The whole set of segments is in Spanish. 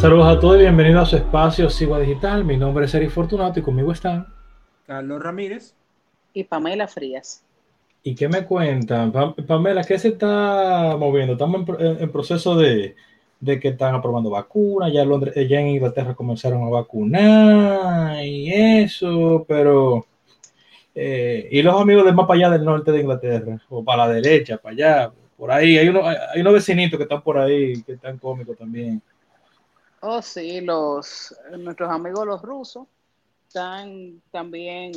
Saludos a todos y bienvenidos a su espacio Sigua Digital. Mi nombre es Eri Fortunato y conmigo están Carlos Ramírez y Pamela Frías. ¿Y qué me cuentan? Pamela, ¿qué se está moviendo? Estamos en, proceso de, que están aprobando vacunas, ya, ya en Inglaterra comenzaron a vacunar y eso, pero... Eh, y los amigos de más para allá del norte de Inglaterra, o para la derecha, para allá, por ahí, hay, uno, hay unos vecinitos que están por ahí, que están cómicos también. Oh, sí, los, nuestros amigos los rusos están también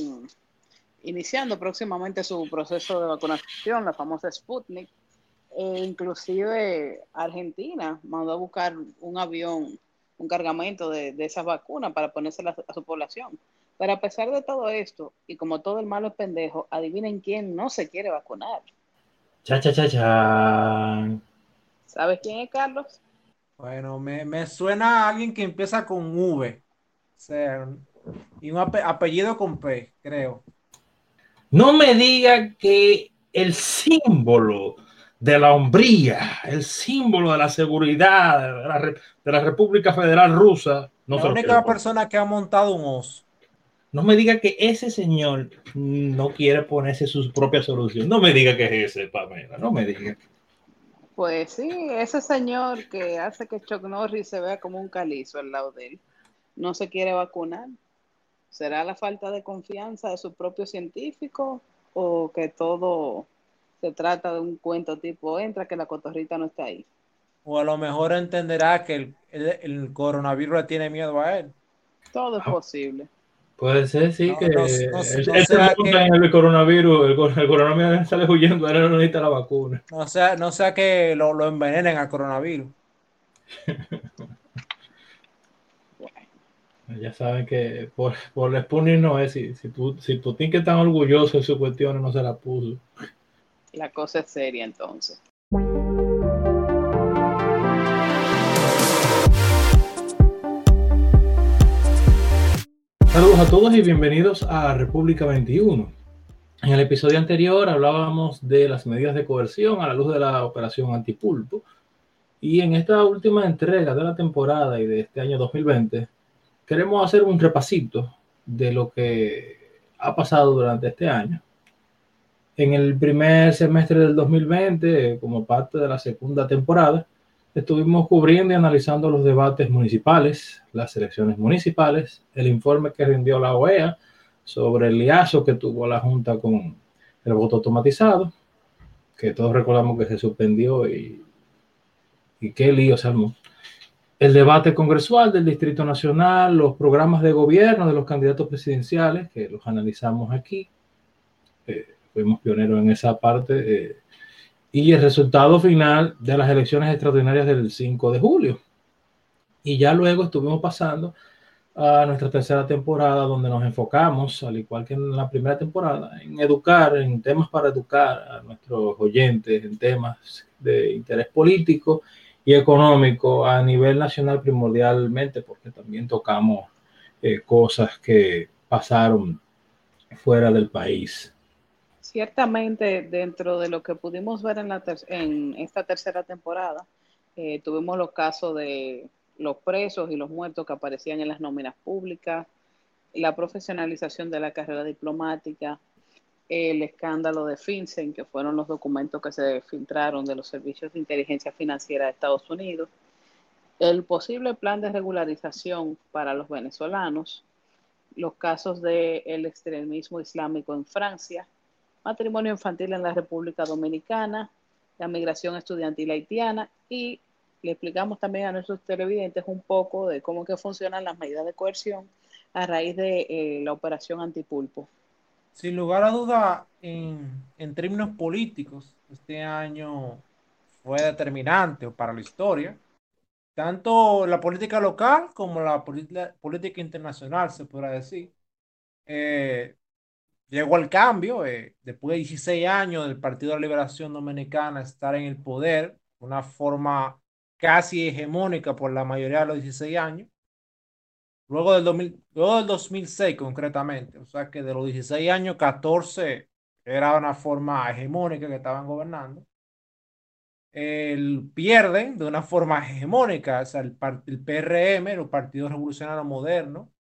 iniciando próximamente su proceso de vacunación, la famosa Sputnik. E inclusive Argentina mandó a buscar un avión, un cargamento de, de esas vacunas para ponérselas a su población. Pero a pesar de todo esto, y como todo el malo es pendejo, adivinen quién no se quiere vacunar. Cha, cha, cha, cha. ¿Sabes quién es Carlos? Bueno, me, suena a alguien que empieza con V. O sea, y un apellido con P, creo. No me diga que el símbolo de la hombría, el símbolo de la seguridad de la, República Federal Rusa. No la única persona que ha montado un oso. No me diga que ese señor no quiere ponerse su propia solución. No me diga que es ese, Pamela. No me diga. Pues sí, ese señor que hace que Chuck Norris se vea como un calizo al lado de él, no se quiere vacunar. ¿Será la falta de confianza de su propio científico o que todo se trata de un cuento tipo entra que la cotorrita no está ahí? O a lo mejor entenderá que el, coronavirus le tiene miedo a él. Todo es posible. Puede ser, sí, que no, en el coronavirus, el, coronavirus sale huyendo, ahora no necesita la vacuna. No sea, no sea que lo, lo envenenen al coronavirus. ya saben que por, por el Sputnik no es, si, si, si Putin que tan orgulloso de su cuestión no se la puso. La cosa es seria entonces. Saludos a todos y bienvenidos a República 21. En el episodio anterior hablábamos de las medidas de coerción a la luz de la operación Antipulpo. Y en esta última entrega de la temporada y de este año 2020, queremos hacer un repasito de lo que ha pasado durante este año. En el primer semestre del 2020, como parte de la segunda temporada, Estuvimos cubriendo y analizando los debates municipales, las elecciones municipales, el informe que rindió la OEA sobre el liazo que tuvo la Junta con el voto automatizado, que todos recordamos que se suspendió y, y qué lío se armó. El debate congresual del Distrito Nacional, los programas de gobierno de los candidatos presidenciales, que los analizamos aquí. Eh, fuimos pioneros en esa parte. Eh, y el resultado final de las elecciones extraordinarias del 5 de julio. Y ya luego estuvimos pasando a nuestra tercera temporada donde nos enfocamos, al igual que en la primera temporada, en educar, en temas para educar a nuestros oyentes, en temas de interés político y económico a nivel nacional primordialmente, porque también tocamos eh, cosas que pasaron fuera del país. Ciertamente, dentro de lo que pudimos ver en, la en esta tercera temporada, eh, tuvimos los casos de los presos y los muertos que aparecían en las nóminas públicas, la profesionalización de la carrera diplomática, el escándalo de FinCEN, que fueron los documentos que se filtraron de los servicios de inteligencia financiera de Estados Unidos, el posible plan de regularización para los venezolanos, los casos del extremismo islámico en Francia, matrimonio infantil en la República Dominicana, la migración estudiantil haitiana y le explicamos también a nuestros televidentes un poco de cómo funcionan las medidas de coerción a raíz de eh, la operación antipulpo. Sin lugar a duda, en, en términos políticos, este año fue determinante para la historia, tanto la política local como la política internacional, se podrá decir. Eh, llegó al cambio, eh, después de 16 años del Partido de la Liberación Dominicana estar en el poder, una forma casi hegemónica por la mayoría de los 16 años. Luego del, 2000, luego del 2006 concretamente, o sea que de los 16 años, 14 era una forma hegemónica que estaban gobernando. pierden de una forma hegemónica. O sea, el, el PRM, el Partido Revolucionario Moderno,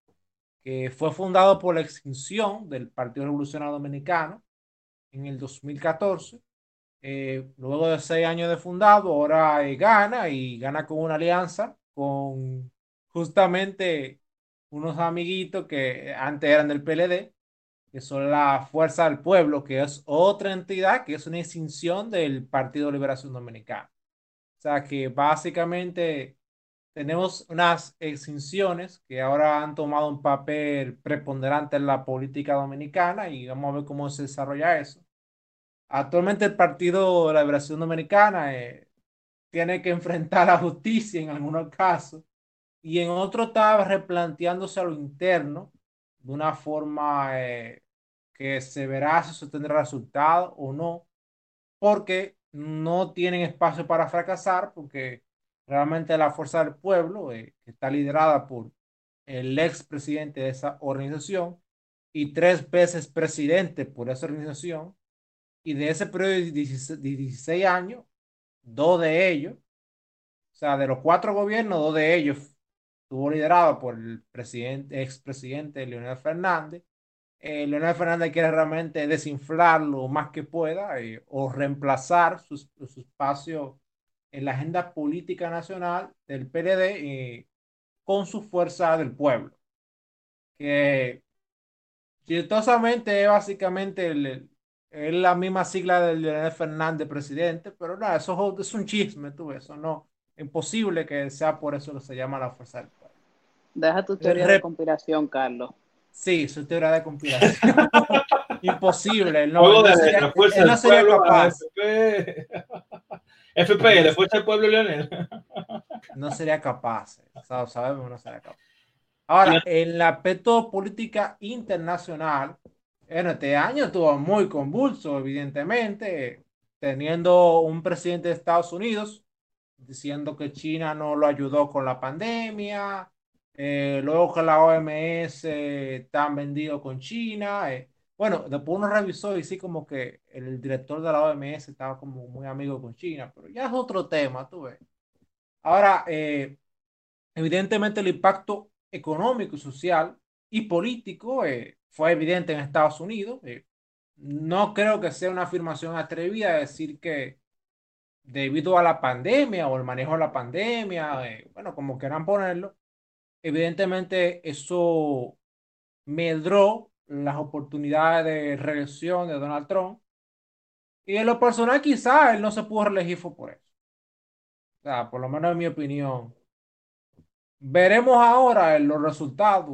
que fue fundado por la extinción del Partido Revolucionario Dominicano en el 2014. Eh, luego de seis años de fundado, ahora eh, gana y gana con una alianza con justamente unos amiguitos que antes eran del PLD, que son la Fuerza del Pueblo, que es otra entidad que es una extinción del Partido de Liberación Dominicana. O sea que básicamente tenemos unas extinciones que ahora han tomado un papel preponderante en la política dominicana y vamos a ver cómo se desarrolla eso. Actualmente el Partido de la Liberación Dominicana eh, tiene que enfrentar la justicia en algunos casos y en otros está replanteándose a lo interno de una forma eh, que se verá si eso tendrá resultado o no, porque no tienen espacio para fracasar, porque realmente la fuerza del pueblo, eh, que está liderada por el ex presidente de esa organización y tres veces presidente por esa organización, y de ese periodo de 16, años, dos de ellos, o sea, de los cuatro gobiernos, dos de ellos estuvo liderado por el presidente, expresidente Leonel Fernández. Eh, Leonel Fernández quiere realmente desinflar lo más que pueda eh, o reemplazar su, su, espacio en la agenda política nacional del PLD eh, con su fuerza del pueblo. Que chistosamente es básicamente el, es la misma sigla de Leonel Fernández presidente, pero no, eso es un chisme, tú, eso no, imposible que sea por eso que se llama la fuerza del pueblo. Deja tu teoría de conspiración, Carlos. Sí, su teoría de conspiración. Imposible. No, no sería, la fuerza no sería capaz. FP, la fuerza del pueblo, Leonel. no sería capaz. Sabemos, no sería capaz. Ahora, en la aspecto política internacional, en este año estuvo muy convulso, evidentemente, teniendo un presidente de Estados Unidos diciendo que China no lo ayudó con la pandemia, eh, luego que la OMS está vendido con China. Eh, bueno, después uno revisó y sí como que el director de la OMS estaba como muy amigo con China, pero ya es otro tema, tú ves. Ahora, eh, evidentemente el impacto económico, social y político fue evidente en Estados Unidos. no creo que sea una afirmación atrevida decir que debido a la pandemia o el manejo de la pandemia, bueno, como quieran ponerlo, evidentemente eso medró las oportunidades de reelección de Donald Trump. Y en lo personal, quizá él no se pudo reelegir por eso. O sea, por lo menos en mi opinión. Veremos ahora los resultados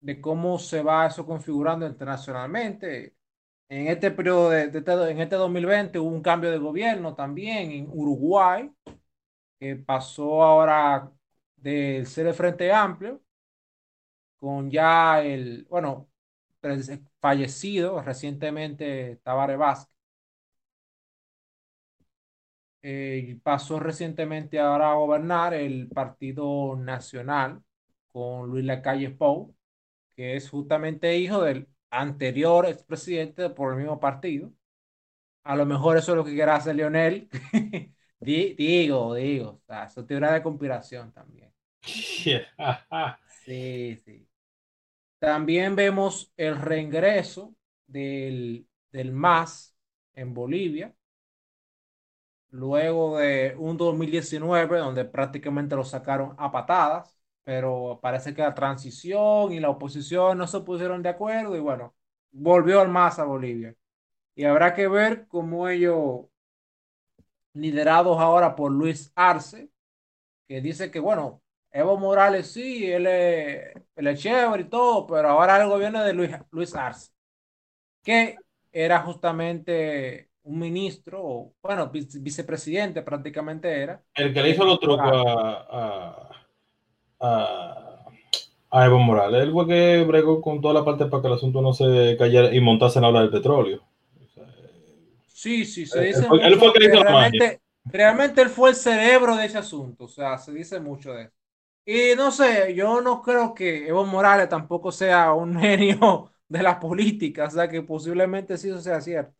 de, cómo se va eso configurando internacionalmente. En este periodo, de, de, en este 2020 hubo un cambio de gobierno también en Uruguay, que pasó ahora del ser el Frente Amplio, con ya el, bueno, fallecido recientemente Tabaré Vázquez. Eh, pasó recientemente ahora a gobernar el Partido Nacional con Luis Lacalle Pou, que es justamente hijo del anterior expresidente por el mismo partido. A lo mejor eso es lo que quiera hacer Leonel. digo, digo, o sea, eso teoría de conspiración también. sí, sí. También vemos el reingreso del, del MAS en Bolivia, luego de un 2019 donde prácticamente lo sacaron a patadas, pero parece que la transición y la oposición no se pusieron de acuerdo y bueno, volvió el MAS a Bolivia. Y habrá que ver cómo ellos, liderados ahora por Luis Arce, que dice que bueno, Evo Morales sí, él es, él chévere y todo, pero ahora el gobierno de Luis, Luis Arce, que era justamente un ministro, bueno, vicepresidente prácticamente era. El que le hizo los trucos a, a, a, Evo Morales. Él fue que bregó con toda la parte para que el asunto no se cayera y montase en la del petróleo. sí, sí, se dice. Él fue, el que hizo realmente, realmente él fue el cerebro de ese asunto, o sea, se dice mucho de eso. Y no sé, yo no creo que Evo Morales tampoco sea un genio de la política, o sea que posiblemente sí eso sea cierto.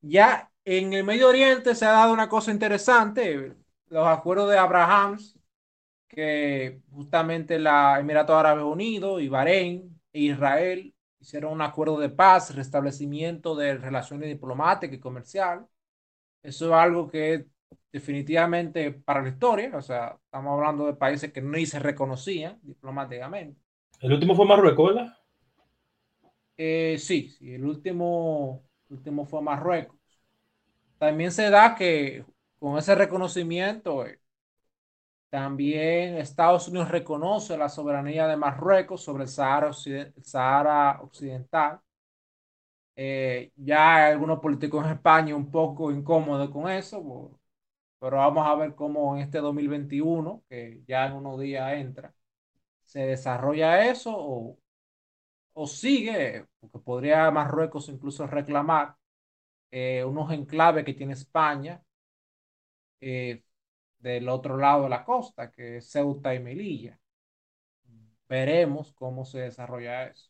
Ya en el Medio Oriente se ha dado una cosa interesante, los acuerdos de Abraham, que justamente la Emiratos Árabes Unidos y Bahrein e Israel hicieron un acuerdo de paz, restablecimiento de relaciones diplomáticas y comerciales. Eso es algo que definitivamente para la historia, o sea, estamos hablando de países que ni se reconocían diplomáticamente. El último fue Marruecos, ¿verdad? Eh, sí, sí, el último, último fue Marruecos. También se da que con ese reconocimiento, eh, también Estados Unidos reconoce la soberanía de Marruecos sobre el Sahara, Occidental. Eh, ya hay algunos políticos en España un poco incómodos con eso, pero vamos a ver cómo en este 2021, que ya en unos días entra, se desarrolla eso o, o sigue, porque podría Marruecos incluso reclamar eh, unos enclaves que tiene España eh, del otro lado de la costa, que es Ceuta y Melilla. Veremos cómo se desarrolla eso.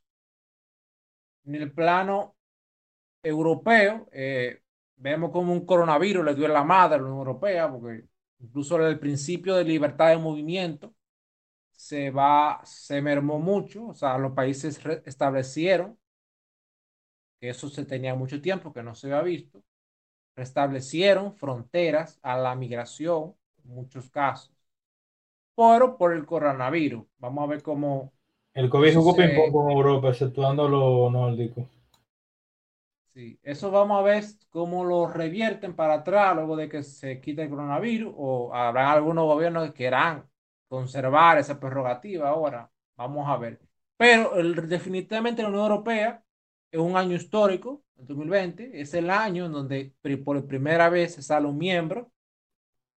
En el plano europeo, eh, vemos como un coronavirus le dio la madre a la Unión Europea, porque incluso el principio de libertad de movimiento se va, se mermó mucho, o sea, los países establecieron que eso se tenía mucho tiempo que no se había visto, restablecieron fronteras a la migración, en muchos casos, pero por el coronavirus. Vamos a ver cómo... El COVID se... poco en Europa, exceptuando lo nórdico. Sí, eso vamos a ver cómo lo revierten para atrás luego de que se quite el coronavirus o habrá algunos gobiernos que quieran conservar esa prerrogativa ahora. Vamos a ver. Pero el, definitivamente la Unión Europea es un año histórico, el 2020, es el año en donde por primera vez se sale un miembro.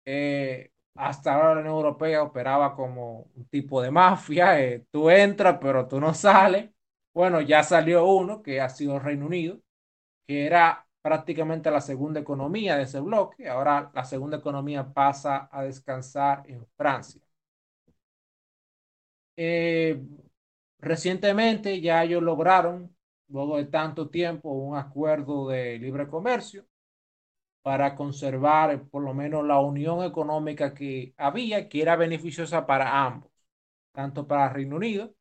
Eh, hasta ahora la Unión Europea operaba como un tipo de mafia, eh, tú entras pero tú no sales. Bueno, ya salió uno que ha sido Reino Unido, que era prácticamente la segunda economía de ese bloque. Ahora la segunda economía pasa a descansar en Francia. Eh, recientemente ya ellos lograron luego de tanto tiempo, un acuerdo de libre comercio para conservar por lo menos la unión económica que había, que era beneficiosa para ambos, tanto para Reino Unido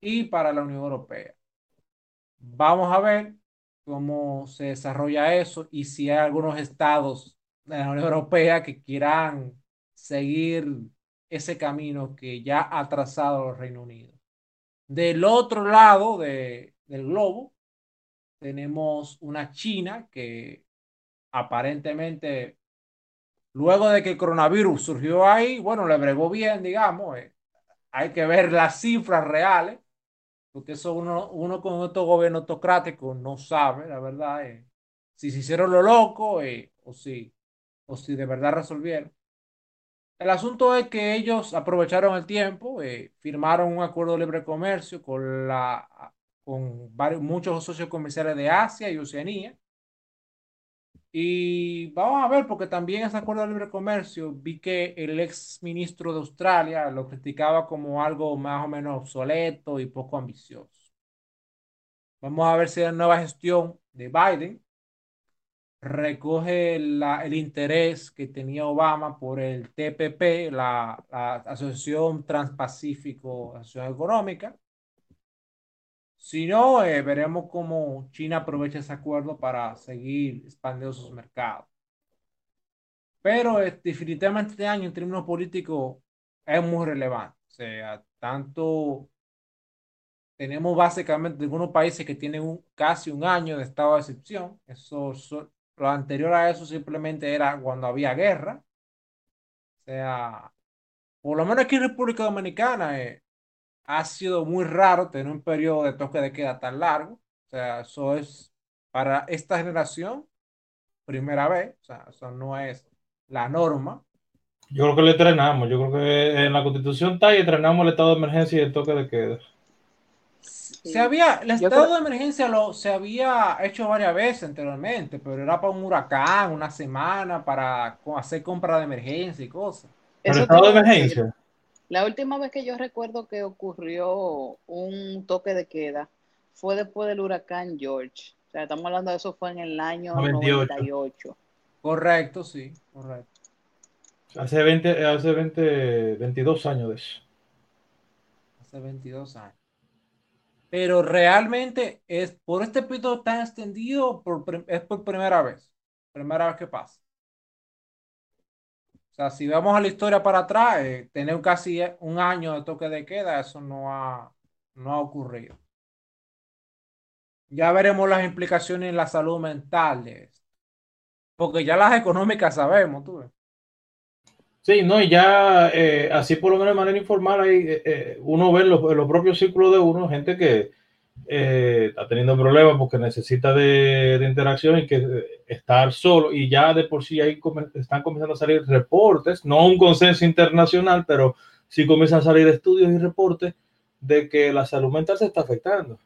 y para la Unión Europea. Vamos a ver cómo se desarrolla eso y si hay algunos estados de la Unión Europea que quieran seguir ese camino que ya ha trazado el Reino Unido. Del otro lado de, del globo, tenemos una China que aparentemente, luego de que el coronavirus surgió ahí, bueno, le bregó bien, digamos. Eh, hay que ver las cifras reales, porque eso uno, uno con estos gobiernos autocráticos no sabe, la verdad, eh, si se hicieron lo loco eh, o, si, o si de verdad resolvieron. El asunto es que ellos aprovecharon el tiempo, firmaron un acuerdo de libre comercio con la con varios, muchos socios comerciales de Asia y Oceanía. Y vamos a ver, porque también ese acuerdo de libre comercio, vi que el ex ministro de Australia lo criticaba como algo más o menos obsoleto y poco ambicioso. Vamos a ver si la nueva gestión de Biden recoge el interés que tenía Obama por el TPP, la, la Asociación Transpacífico, Asociación Económica, si no, eh, veremos cómo China aprovecha ese acuerdo para seguir expandiendo sus mercados. Pero eh, definitivamente este año en términos políticos es muy relevante. O sea, tanto tenemos básicamente algunos países que tienen un, casi un año de estado de excepción. Eso, lo anterior a eso simplemente era cuando había guerra. O sea, por lo menos aquí en República Dominicana, eh, ha sido muy raro tener un periodo de toque de queda tan largo. O sea, eso es para esta generación primera vez. O sea, eso no es la norma. Yo creo que le entrenamos. Yo creo que en la constitución está y entrenamos el estado de emergencia y el toque de queda. Se había, el estado de emergencia lo, se había hecho varias veces anteriormente, pero era para un huracán, una semana, para hacer compra de emergencia y cosas. ¿El estado de emergencia? La última vez que yo recuerdo que ocurrió un toque de queda fue después del huracán George. O sea, estamos hablando de eso fue en el año 98. Correcto, sí, correcto. Hace 20, hace 20, 22 años de eso. Hace 22 años. Pero realmente es por este pito tan extendido, por, es por primera vez. Primera vez que pasa. O sea, si vamos a la historia para atrás, eh, tener casi un año de toque de queda, eso no ha, no ha ocurrido. Ya veremos las implicaciones en la salud mental de. Porque ya las económicas sabemos, tú ves. Sí, no, y ya eh, así por lo menos de manera informal, eh, uno ve en los, los, propios círculos de uno gente que está teniendo problemas porque necesita de, de, interacción y que estar solo, y ya de por sí ahí están comenzando a salir reportes, no un consenso internacional, pero sí comienzan a salir estudios y reportes de que la salud mental se está afectando.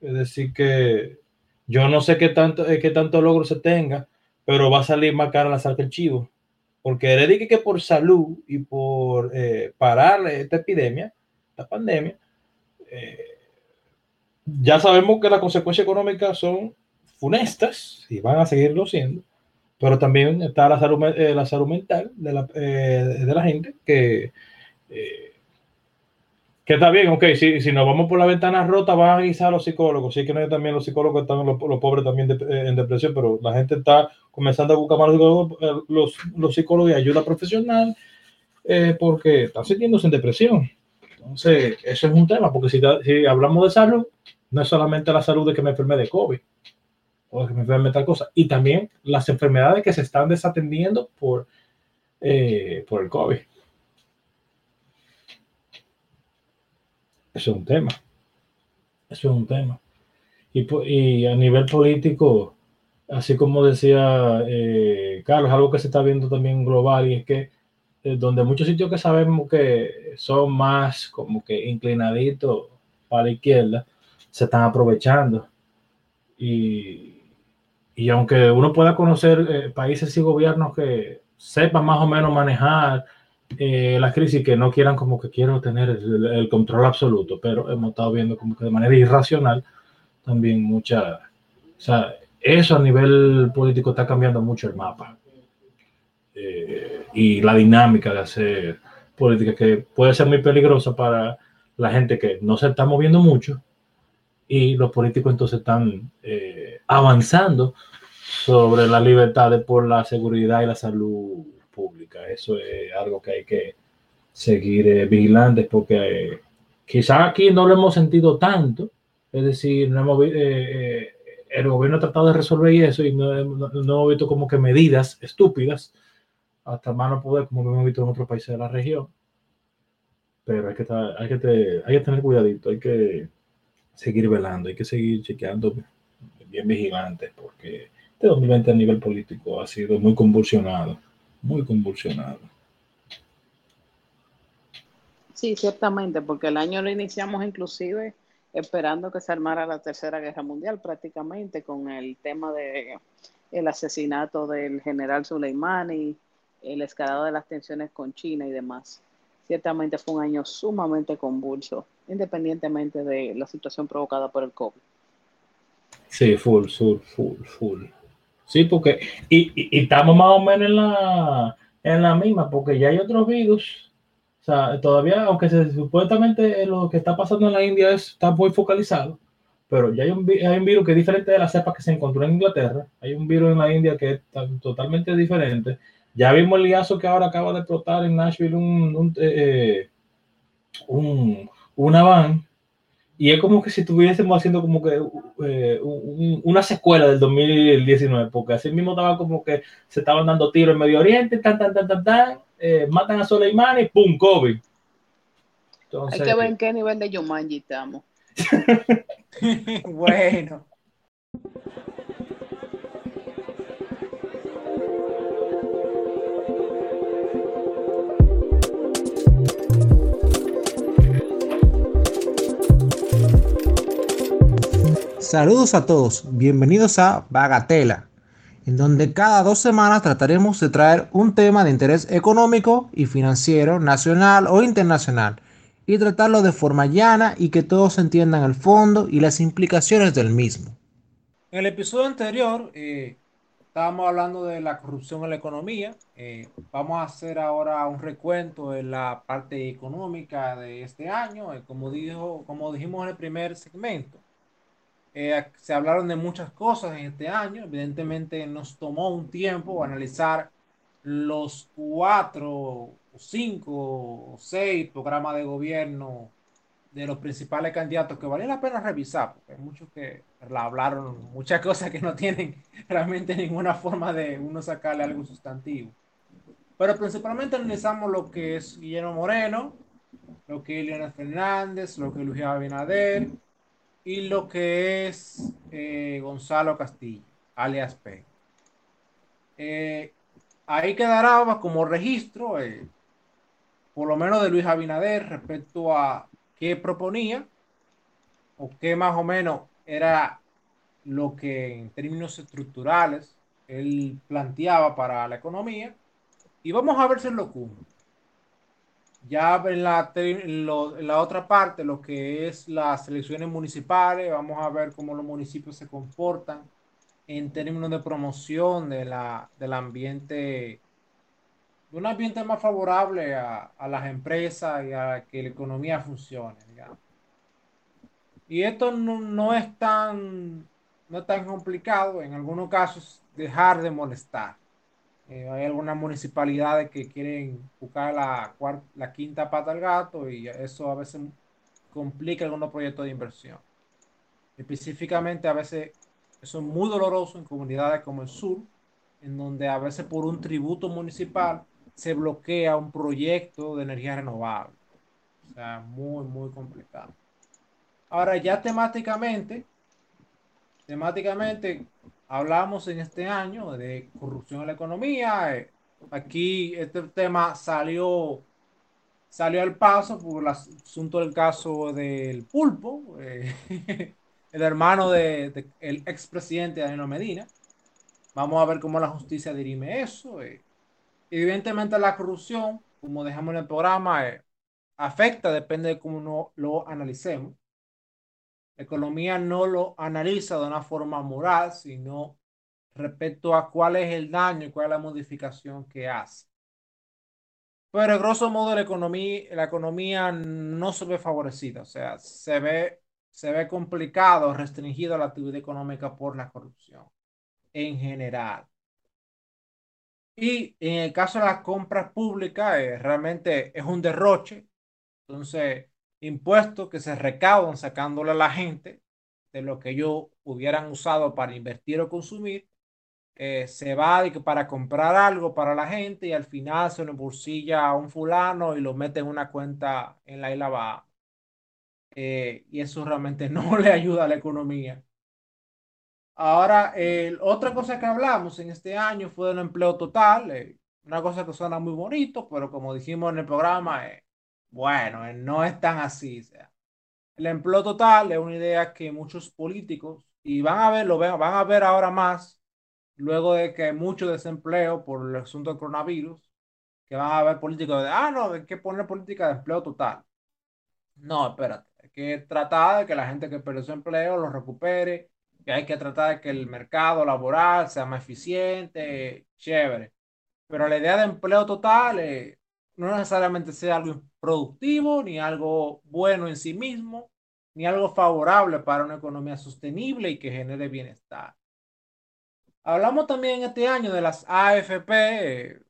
Es decir, que yo no sé qué tanto, qué tanto logro se tenga, pero va a salir más cara la sal que el chivo porque le dije que por salud y por eh, parar esta epidemia, la pandemia, eh, ya sabemos que las consecuencias económicas son funestas y van a seguirlo siendo, pero también está la salud, eh, la salud mental de la, eh, de la gente que eh, que está bien, ok, si, si nos vamos por la ventana rota, van a guisar los psicólogos. Sí que no hay también los psicólogos están los, los pobres también de, eh, en depresión, pero la gente está comenzando a buscar más los, los, los psicólogos y ayuda profesional eh, porque están sintiéndose en depresión. Entonces, eso es un tema, porque si, si, hablamos de salud, no es solamente la salud de que me enferme de COVID o que me enferme de tal cosa, y también las enfermedades que se están desatendiendo por, eh, por el COVID. Eso es un tema. Eso es un tema. Y, y a nivel político, así como decía eh, Carlos, algo que se está viendo también global y es que eh, donde muchos sitios que sabemos que son más como que inclinaditos para la izquierda, se están aprovechando. Y, y aunque uno pueda conocer eh, países y gobiernos que sepan más o menos manejar eh, la crisis que no quieran como que quieran tener el, control absoluto, pero hemos estado viendo como que de manera irracional también mucha, o sea, eso a nivel político está cambiando mucho el mapa eh, y la dinámica de hacer política que puede ser muy peligrosa para la gente que no se está moviendo mucho y los políticos entonces están eh, avanzando sobre la libertad por la seguridad y la salud pública. Eso es algo que hay que seguir eh, vigilantes porque eh, quizás aquí no lo hemos sentido tanto, es decir, no hemos, eh, eh, el gobierno ha tratado de resolver eso y no, no, hemos visto como que medidas estúpidas hasta más no poder, como lo hemos visto en otros países de la región. Pero hay que, hay que tener cuidadito, hay que seguir velando, hay que seguir chequeando bien vigilantes porque este 2020 a nivel político ha sido muy convulsionado muy convulsionado. Sí, ciertamente, porque el año lo iniciamos inclusive esperando que se armara la Tercera Guerra Mundial prácticamente con el tema de el asesinato del general Soleimani, el escalado de las tensiones con China y demás. Ciertamente fue un año sumamente convulso, independientemente de la situación provocada por el COVID. Sí, full, full, full, full. Sí, porque, y, y, y, estamos más o menos en la, en la misma, porque ya hay otros virus. O sea, todavía, aunque supuestamente lo que está pasando en la India es, está muy focalizado, pero ya hay un, hay un virus que es diferente de la cepa que se encontró en Inglaterra. Hay un virus en la India que es totalmente diferente. Ya vimos el liazo que ahora acaba de explotar en Nashville un, un, eh, un una van y es como que si estuviésemos haciendo como que eh, un, una secuela del 2019, porque así mismo estaba como que se estaban dando tiros en Medio Oriente, tan, tan, tan, tan, tan, eh, matan a Soleimani, ¡pum! COVID. Entonces, Hay que ver en qué nivel de Yumanji estamos. bueno. Saludos a todos, bienvenidos a Bagatela, en donde cada dos semanas trataremos de traer un tema de interés económico y financiero nacional o internacional y tratarlo de forma llana y que todos entiendan el fondo y las implicaciones del mismo. En el episodio anterior eh, estábamos hablando de la corrupción en la economía. Eh, vamos a hacer ahora un recuento en la parte económica de este año. Eh, como, dijo, como dijimos en el primer segmento, se hablaron de muchas cosas en este año. Evidentemente nos tomó un tiempo analizar los cuatro cinco seis programas de gobierno de los principales candidatos que vale la pena revisar, porque hay muchos que hablaron muchas cosas que no tienen realmente ninguna forma de uno sacarle algo sustantivo. Pero principalmente analizamos lo que es Guillermo Moreno, lo que es Fernández, lo que es Abinader y lo que es eh, Gonzalo Castillo, alias P. Eh, ahí quedará como registro eh, por lo menos de Luis Abinader, respecto a qué proponía o qué más o menos era lo que en términos estructurales él planteaba para la economía. Y vamos a ver si lo cumple. Ya en la, la otra parte, lo que es las elecciones municipales, vamos a ver cómo los municipios se comportan en términos de promoción de la, del ambiente un ambiente más favorable a, las empresas y a que la economía funcione, Y esto no, es tan, no tan complicado, en algunos casos, dejar de molestar. Eh, hay algunas municipalidades que quieren buscar la, la quinta pata al gato y eso a veces complica algunos proyectos de inversión. Específicamente, a veces eso es muy doloroso en comunidades como el sur, en donde a veces por un tributo municipal se bloquea un proyecto de energía renovable. O sea, muy, muy complicado. Ahora ya temáticamente, temáticamente hablamos en este año de corrupción en la economía. Eh, aquí este tema salió, salió al paso por el asunto del caso del pulpo, eh, el hermano del de, el expresidente Danilo Medina. Vamos a ver cómo la justicia dirime eso. Eh. Evidentemente la corrupción, como dejamos en el programa, eh, afecta, depende de cómo no lo analicemos. Economía no lo analiza de una forma moral, sino respecto a cuál es el daño y cuál es la modificación que hace. Pero, grosso modo, la economía, la economía no se ve favorecida, o sea, se ve, se ve complicado, restringido la actividad económica por la corrupción en general. Y en el caso de las compras públicas, eh, realmente es un derroche. Entonces, impuestos que se recaudan sacándole a la gente de lo que ellos hubieran usado para invertir o consumir, eh, se va para comprar algo para la gente y al final se lo bolsilla a un fulano y lo mete en una cuenta en la isla. Eh, y eso realmente no le ayuda a la economía. Ahora, otra cosa que hablamos en este año fue del empleo total, eh, una cosa que suena muy bonito, pero como dijimos en el programa, bueno, eh, no es tan así. sea. El empleo total es una idea que muchos políticos, y van a ver, lo van a ver ahora más, luego de que hay mucho desempleo por el asunto del coronavirus, que van a ver políticos de, ah, no, hay que poner política de empleo total. No, espérate, hay que tratar de que la gente que perdió su empleo lo recupere que hay que tratar de que el mercado laboral sea más eficiente, chévere. Pero la idea de empleo total eh, no necesariamente sea algo productivo, ni algo bueno en sí mismo, ni algo favorable para una economía sostenible y que genere bienestar. Hablamos también este año de las AFP.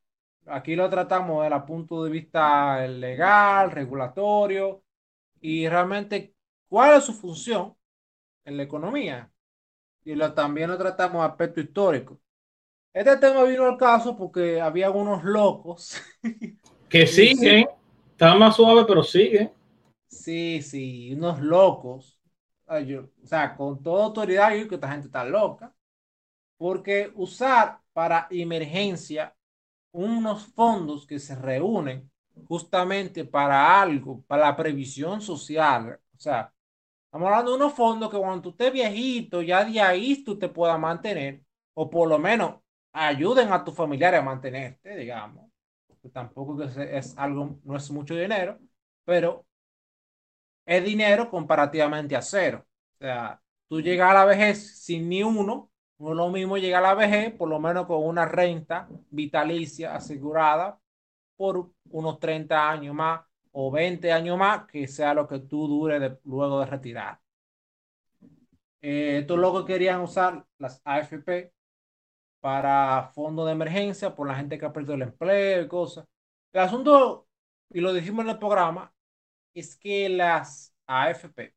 Aquí lo tratamos desde el punto de vista legal, regulatorio y realmente cuál es su función en la economía y lo, también lo tratamos aspecto histórico. Este tema vino al caso porque había unos locos. Que siguen, está más suave, pero siguen. Sí, sí, unos locos. o sea, con toda autoridad, yo que esta gente está loca. Porque usar para emergencia unos fondos que se reúnen justamente para algo, para la previsión social. O sea, Estamos hablando de unos fondos que cuando tú estés viejito, ya de ahí tú te puedas mantener, o por lo menos ayuden a tus familiares a mantenerte, digamos. Tampoco es, es algo, no es mucho dinero, pero es dinero comparativamente a cero. O sea, tú llegas a la vejez sin ni uno, no es lo mismo llegar a la vejez, por lo menos con una renta vitalicia asegurada por unos 30 años más o 20 años más, que sea lo que tú dure luego de retirar. Eh, estos locos querían usar las AFP para fondos de emergencia por la gente que ha perdido el empleo y cosas. El asunto, y lo dijimos en el programa, es que las AFP,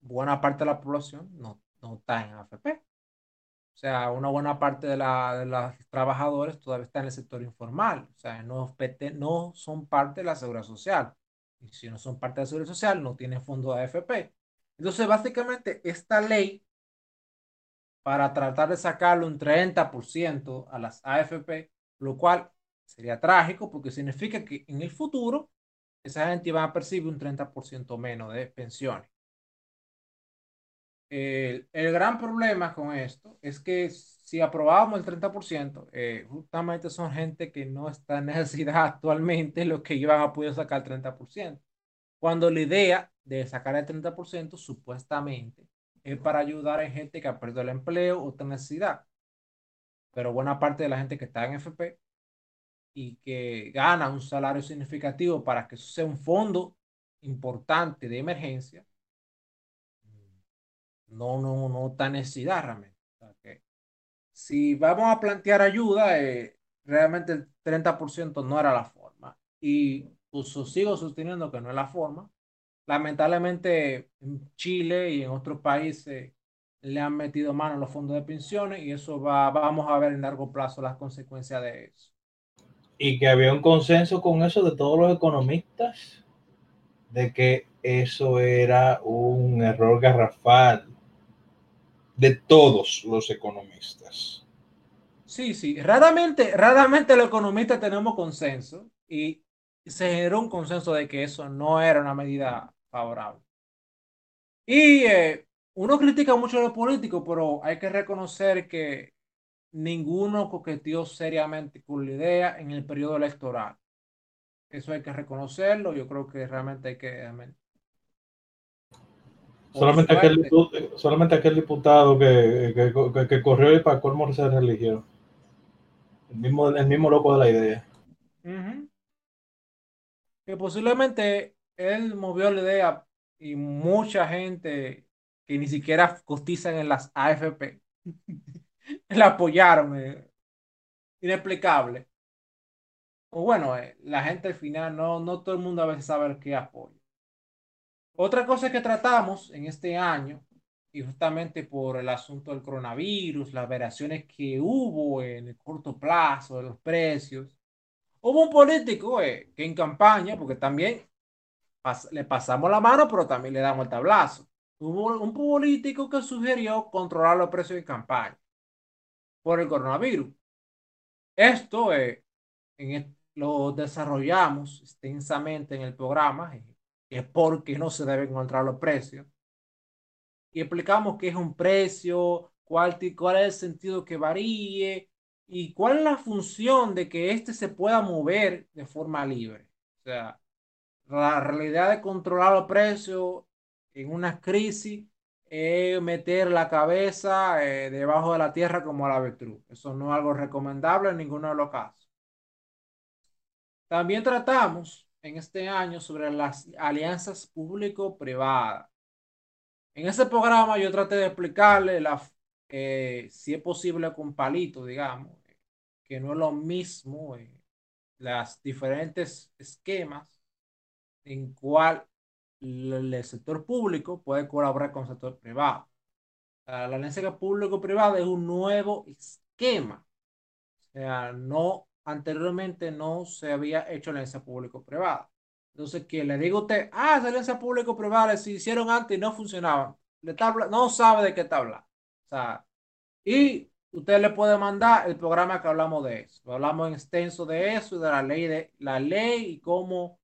buena parte de la población no, no está en AFP. O sea, una buena parte de, la, de los trabajadores todavía está en el sector informal. O sea, no, no son parte de la seguridad social. Y si no son parte de la seguridad social, no tienen fondo de AFP. Entonces, básicamente, esta ley, para tratar de sacarle un 30% a las AFP, lo cual sería trágico porque significa que en el futuro esa gente va a percibir un 30% menos de pensiones el, gran problema con esto es que si aprobamos el 30%, eh, justamente son gente que no está en necesidad actualmente, los que iban a poder sacar el 30%. Cuando la idea de sacar el 30% supuestamente es para ayudar a gente que ha perdido el empleo o otra necesidad. Pero buena parte de la gente que está en FP y que gana un salario significativo para que eso sea un fondo importante de emergencia, no, no, no está necesidad realmente. si vamos a plantear ayuda, eh, realmente el 30% no era la forma. Y pues, sigo sosteniendo que no es la forma. Lamentablemente en Chile y en otros países le han metido mano a los fondos de pensiones y eso va, vamos a ver en largo plazo las consecuencias de eso. Y que había un consenso con eso de todos los economistas, de que eso era un error garrafal de todos los economistas. Sí, sí, raramente, raramente los economistas tenemos consenso y se generó un consenso de que eso no era una medida favorable. Y eh, uno critica mucho a los políticos, pero hay que reconocer que ninguno coqueteó seriamente con la idea en el periodo electoral. Eso hay que reconocerlo. Yo creo que realmente hay que Solamente aquel, solamente aquel diputado que, que, que, corrió y para colmo se religió. El mismo, el mismo loco de la idea. Que posiblemente él movió la idea y mucha gente que ni siquiera cotizan en las AFP la apoyaron. Eh. Inexplicable. O bueno, eh, la gente al final no, no todo el mundo a veces sabe qué apoya. Otra cosa que tratamos en este año, y justamente por el asunto del coronavirus, las variaciones que hubo en el corto plazo de los precios, hubo un político eh, que en campaña, porque también le pasamos la mano, pero también le damos el tablazo. Hubo un político que sugirió controlar los precios en campaña por el coronavirus. Esto eh, lo desarrollamos extensamente en el programa es porque no se deben encontrar los precios. Y explicamos qué es un precio, cuál, cuál es el sentido que varíe y cuál es la función de que éste se pueda mover de forma libre. O sea, la realidad de controlar los precios en una crisis es meter la cabeza eh, debajo de la tierra como la avestruz. Eso no es algo recomendable en ninguno de los casos. También tratamos en este año sobre las alianzas público-privadas. En ese programa yo traté de explicarle la, eh, si es posible con palito, digamos, que no es lo mismo eh, las diferentes esquemas en cual el, sector público puede colaborar con el sector privado. La alianza público-privada es un nuevo esquema. O sea, no anteriormente no se había hecho alianza público-privada. Entonces, que le diga a usted, ah, esa alianza público-privada se hicieron antes y no funcionaban. Le no sabe de qué hablando. O sea, y usted le puede mandar el programa que hablamos de eso. Hablamos en extenso de eso de la ley de la ley y cómo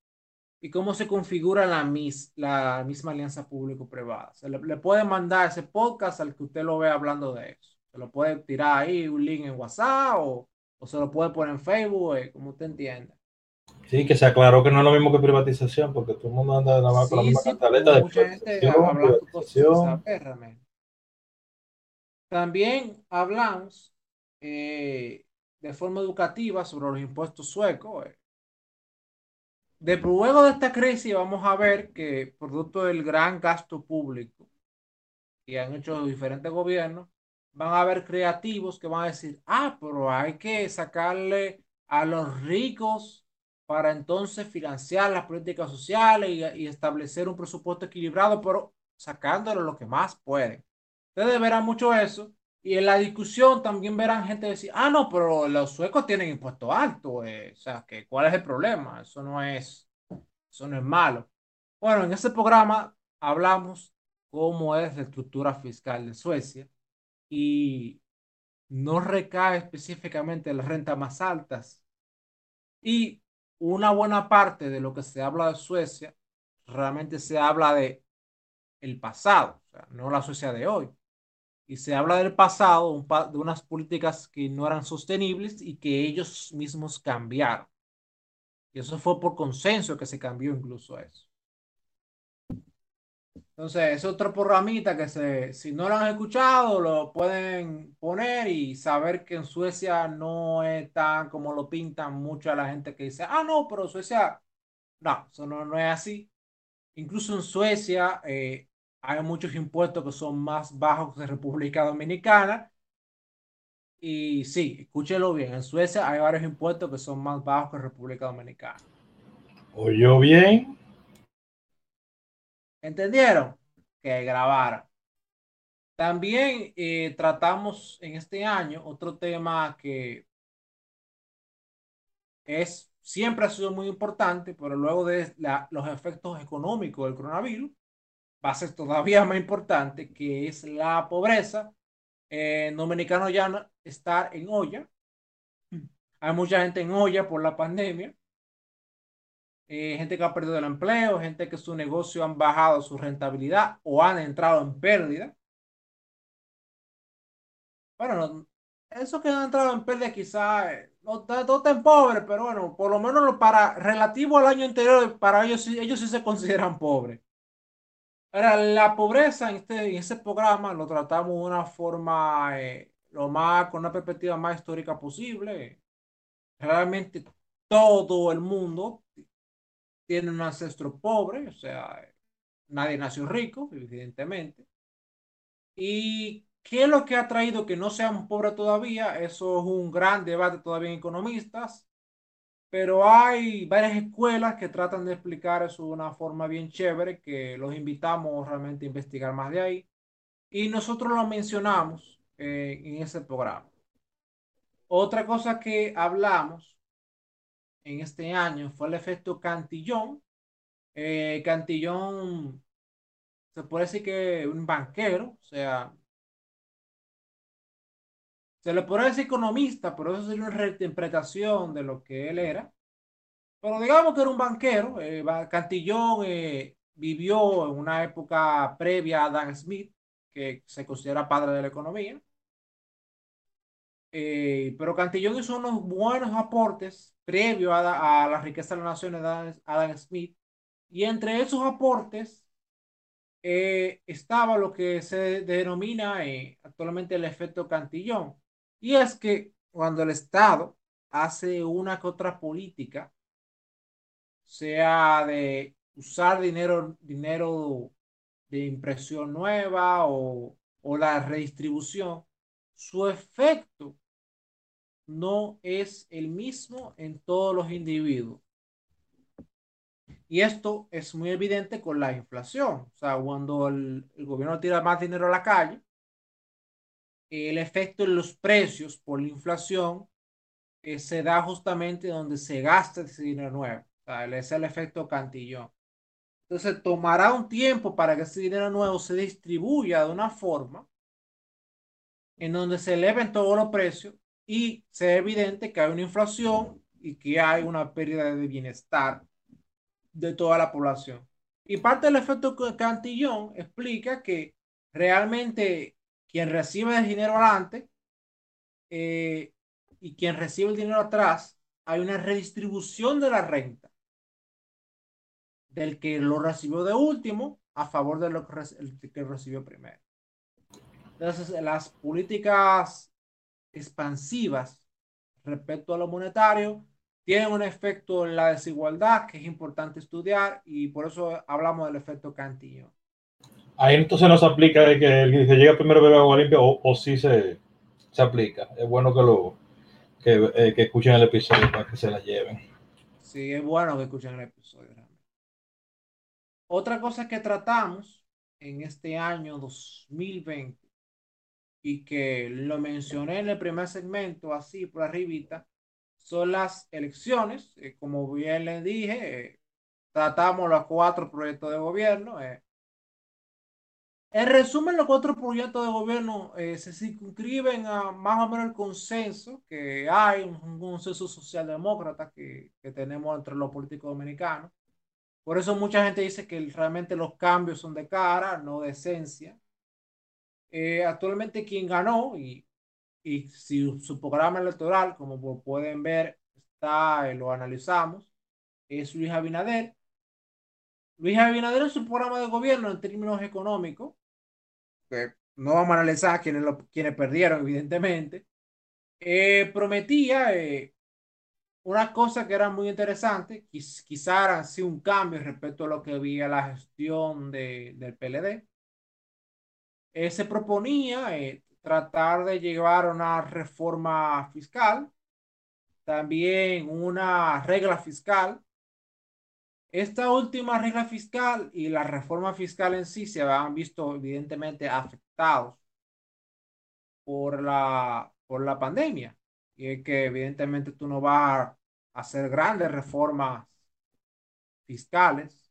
y cómo se configura la, mis, la misma alianza público-privada. Se le, le, puede mandar ese podcast al que usted lo vea hablando de eso. Se lo puede tirar ahí un link en WhatsApp o o se lo puede poner en Facebook, eh, como usted entienda. Sí, que se aclaró que no es lo mismo que privatización, porque todo el mundo anda nada más con la Sí, misma sí, cantaleta de mucha gente habla cosas perra. También hablamos eh, de forma educativa sobre los impuestos suecos. eh. De luego de esta crisis vamos a ver que producto del gran gasto público que han hecho diferentes gobiernos, van a haber creativos que van a decir, ah, pero hay que sacarle a los ricos para entonces financiar las políticas sociales y, y establecer un presupuesto equilibrado, pero sacándole lo que más pueden. Ustedes verán mucho eso. Y en la discusión también verán gente decir, ah, no, pero los suecos tienen impuestos altos. eh, o sea, que, ¿cuál es el problema? Eso no es, eso no es malo. Bueno, en este programa hablamos cómo es la estructura fiscal de Suecia y no recae específicamente en las rentas más altas. Y una buena parte de lo que se habla de Suecia realmente se habla de el pasado, o sea, no la Suecia de hoy. Y se habla del pasado, un pa- de unas políticas que no eran sostenibles y que ellos mismos cambiaron. Y eso fue por consenso que se cambió incluso eso. Entonces, es otro programita que se, si no lo han escuchado, lo pueden poner y saber que en Suecia no es tan como lo pintan mucha la gente que dice, ah, no, pero Suecia, no, eso no, no es así. Incluso en Suecia eh, hay muchos impuestos que son más bajos que República Dominicana. Y sí, escúchelo bien, en Suecia hay varios impuestos que son más bajos que República Dominicana. Oyó bien. ¿Entendieron? Que grabara. También eh, tratamos en este año otro tema que es, siempre ha sido muy importante, pero luego de la- los efectos económicos del coronavirus, va a ser todavía más importante, que es la pobreza. Eh, en dominicano ya estar en olla. Hay mucha gente en olla por la pandemia eh, gente que ha perdido el empleo, gente que su negocio han bajado su rentabilidad o han entrado en pérdida. Bueno, no, eso que han entrado en pérdida quizás eh, no, está- no están pobres, pero bueno, por lo menos para relativo al año anterior, para ellos, ellos sí se consideran pobres. Ahora, la pobreza en este, en ese programa lo tratamos de una forma eh, lo más, con una perspectiva más histórica posible. Realmente todo el mundo tiene un ancestro pobre, o sea, nadie nació rico, evidentemente. ¿Y qué es lo que ha traído que no seamos pobres todavía? Eso es un gran debate todavía en economistas, pero hay varias escuelas que tratan de explicar eso de una forma bien chévere, que los invitamos realmente a investigar más de ahí. Y nosotros lo mencionamos eh, en ese programa. Otra cosa que hablamos en este año fue el efecto Cantillón. Eh, Cantillón se puede decir que un banquero, o sea, se le puede decir economista, pero eso sería una reinterpretación de lo que él era. Pero digamos que era un banquero. eh, Cantillón eh, vivió en una época previa a Adam Smith, que se considera padre de la economía. Eh, pero Cantillón hizo unos buenos aportes previo a, a la riqueza de las naciones de Adam, Adam Smith. Y entre esos aportes eh, estaba lo que se denomina eh, actualmente el efecto Cantillón. Y es que cuando el Estado hace una que otra política, sea de usar dinero, dinero de impresión nueva o, o la redistribución, su efecto no es el mismo en todos los individuos. Y esto es muy evidente con la inflación. O sea, cuando el, el gobierno tira más dinero a la calle, el efecto en los precios por la inflación eh, se da justamente donde se gasta ese dinero nuevo. Sea, ese es el efecto cantillón. Entonces, tomará un tiempo para que ese dinero nuevo se distribuya de una forma en donde se eleven todos los precios y sea evidente que hay una inflación y que hay una pérdida de bienestar de toda la población. Y parte del efecto Cantillón explica que realmente quien recibe el dinero adelante eh, y quien recibe el dinero atrás hay una redistribución de la renta del que lo recibió de último a favor de lo que, el que recibió primero. Entonces, las políticas expansivas respecto a lo monetario tienen un efecto en la desigualdad que es importante estudiar y por eso hablamos del efecto Cantillon. Ahí entonces no se aplica que el que se llega primero bebe agua limpia o, o sí se, se, aplica. Es bueno que lo que, eh, que, escuchen el episodio para que se la lleven. Sí, es bueno que escuchen el episodio. Otra cosa que tratamos en este año 2020 y que lo mencioné en el primer segmento así por arribita son las elecciones. Eh, como bien les dije, eh, tratamos los cuatro proyectos de gobierno. Eh. En resumen, los cuatro proyectos de gobierno se circunscriben a más o menos el consenso que hay, un, consenso socialdemócrata que, que tenemos entre los políticos dominicanos. Por eso mucha gente dice que realmente los cambios son de cara, no de esencia. actualmente quien ganó, y y si su programa electoral, como pueden ver, está, eh, lo analizamos, es Luis Abinader. Luis Abinader en su programa de gobierno en términos económicos, que no vamos a analizar quienes, lo, quienes perdieron, evidentemente, eh, prometía eh, una cosa que era muy interesante, quizá era así un cambio respecto a lo que había la gestión de, del PLD. se proponía tratar de llevar una reforma fiscal, también una regla fiscal. Esta última regla fiscal y la reforma fiscal en sí se han visto evidentemente afectados por la, por la pandemia. Y es que evidentemente tú no vas a hacer grandes reformas fiscales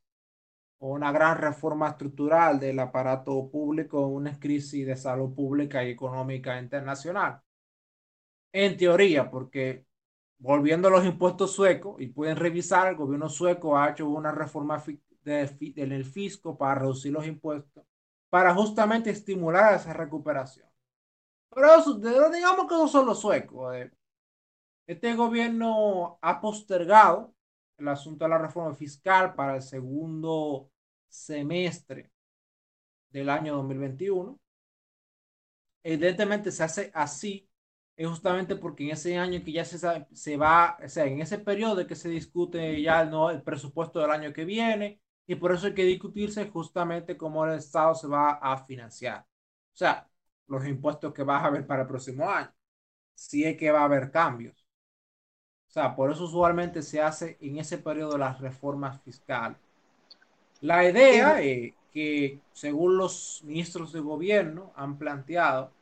una gran reforma estructural del aparato público una crisis de salud pública y económica internacional. En teoría, porque volviendo a los impuestos suecos, y pueden revisar, el gobierno sueco ha hecho una reforma en el fisco para reducir los impuestos, para justamente estimular esa recuperación. Pero eso, digamos que no son los suecos. Eh. Este gobierno ha postergado el asunto de la reforma fiscal para el segundo semestre del año 2021. Evidentemente se hace así, es justamente porque en ese año que ya se, se va, o sea, en ese periodo que se discute ya el, el presupuesto del año que viene, y por eso hay que discutirse justamente cómo el Estado se va a financiar. O sea, los impuestos que va a haber para el próximo año, si es que va a haber cambios. O sea, por eso usualmente se hace en ese periodo las reformas fiscales. La idea es que, según los ministros de gobierno han planteado,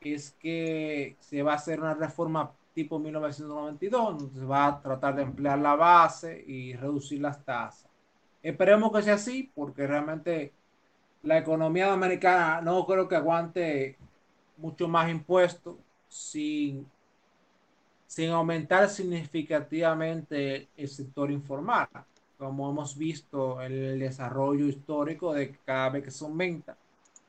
es que se va a hacer una reforma tipo 1992, donde se va a tratar de emplear la base y reducir las tasas. Esperemos que sea así, porque realmente la economía americana no creo que aguante mucho más impuestos sin, sin aumentar significativamente el sector informal como hemos visto en el desarrollo histórico de cada vez que se aumenta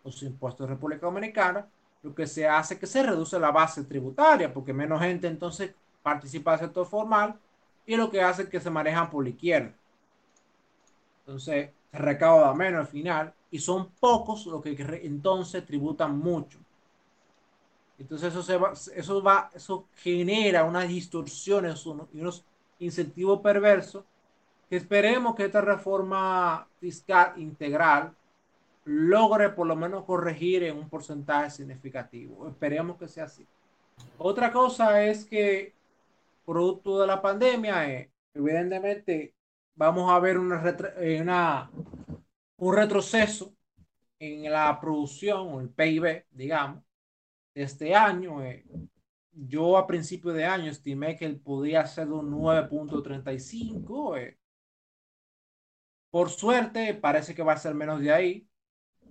los impuestos de República Dominicana, lo que se hace es que se reduce la base tributaria, porque menos gente entonces participa del sector formal y lo que hace es que se manejan por la izquierda. Entonces se recauda menos al final y son pocos los que entonces tributan mucho. Entonces eso, se va, eso, va, eso genera unas distorsiones y unos incentivos perversos que esperemos que esta reforma fiscal integral logre por lo menos corregir en un porcentaje significativo. Esperemos que sea así. Otra cosa es que, producto de la pandemia, eh, evidentemente vamos a ver una, eh, una, un retroceso en la producción o el PIB, digamos, de este año. Eh. Yo a principio de año estimé que él podía ser un 9.35. Eh por suerte, parece que va a ser menos de ahí,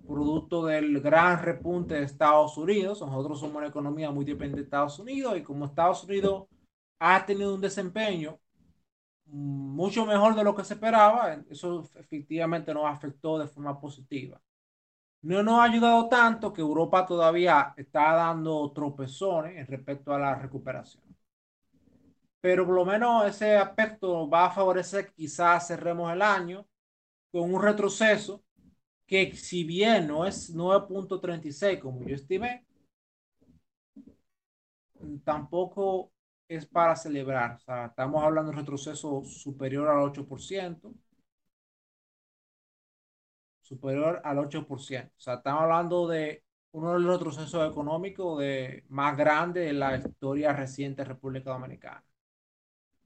producto del gran repunte de Estados Unidos. Nosotros somos una economía muy dependiente de Estados Unidos y como Estados Unidos ha tenido un desempeño mucho mejor de lo que se esperaba, eso efectivamente nos afectó de forma positiva. No nos ha ayudado tanto que Europa todavía está dando tropezones respecto a la recuperación. pero por lo menos ese aspecto va a favorecer quizás cerremos el año con un retroceso que si bien no es 9.36 como yo estimé, tampoco es para celebrar. O sea, estamos hablando de un retroceso superior al 8%. Superior al 8%. O sea, estamos hablando de uno de los retrocesos económicos de, más grandes de la historia reciente de República Dominicana.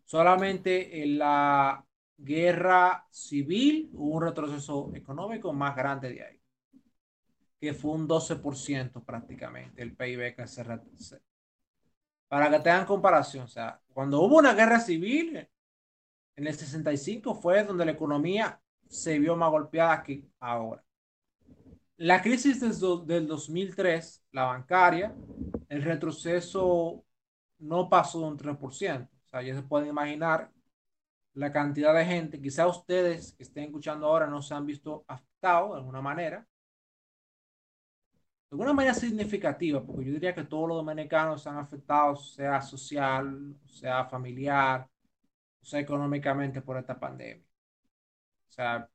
Solamente en la guerra civil hubo un retroceso económico más grande de ahí, que fue un 12% prácticamente el PIB que se, para que tengan comparación. O sea, cuando hubo una guerra civil en el 65 fue donde la economía se vio más golpeada que ahora. La crisis del 2003, la bancaria, el retroceso no pasó de un 3%. O sea, ya se pueden imaginar la cantidad de gente, quizá ustedes que estén escuchando ahora no se han visto afectados de alguna manera, de alguna manera significativa, porque yo diría que todos los dominicanos se han afectado, sea social, sea familiar, sea económicamente por esta pandemia. O sea,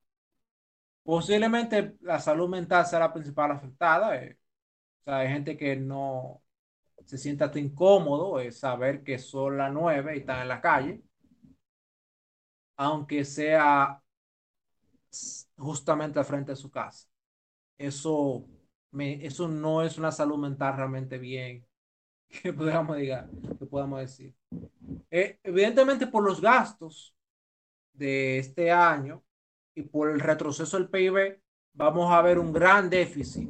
posiblemente la salud mental sea la principal afectada. Eh. O sea, hay gente que no se siente hasta incómodo es saber que son las nueve y están en la calle, aunque sea justamente al frente de su casa. Eso eso no es una salud mental realmente bien, que podamos, diga, que podamos decir. Eh, evidentemente por los gastos de este año y por el retroceso del PIB, vamos a ver un gran déficit,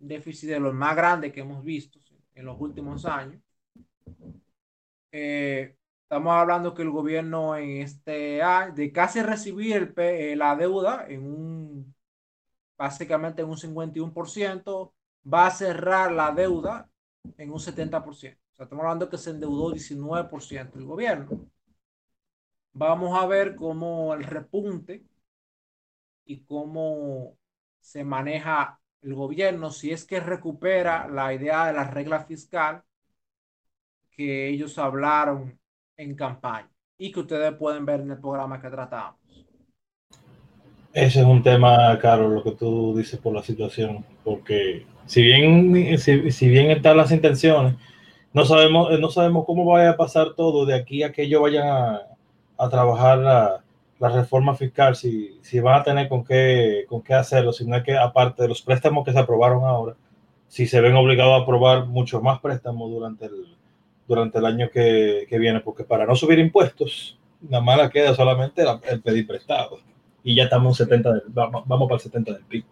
un déficit de los más grandes que hemos visto en los últimos años. Eh, estamos hablando que el gobierno en este año, de casi recibir el, eh, la deuda en un básicamente en un 51%, va a cerrar la deuda en un 70%. O sea, estamos hablando que se endeudó 19% el gobierno. Vamos a ver cómo el repunte y cómo se maneja el gobierno, si es que recupera la idea de la regla fiscal que ellos hablaron en campaña y que ustedes pueden ver en el programa que tratamos. Ese es un tema, caro, lo que tú dices por la situación, porque si bien, si, bien están las intenciones, no sabemos, no sabemos cómo vaya a pasar todo de aquí a que ellos vayan a, trabajar la, reforma fiscal, si, si van a tener con qué, con qué hacerlo, si no es que aparte de los préstamos que se aprobaron ahora, si se ven obligados a aprobar muchos más préstamos durante el, durante el año que, viene, porque para no subir impuestos, nada más queda solamente el pedir prestado y ya estamos 70 vamos, para el 70 del pico.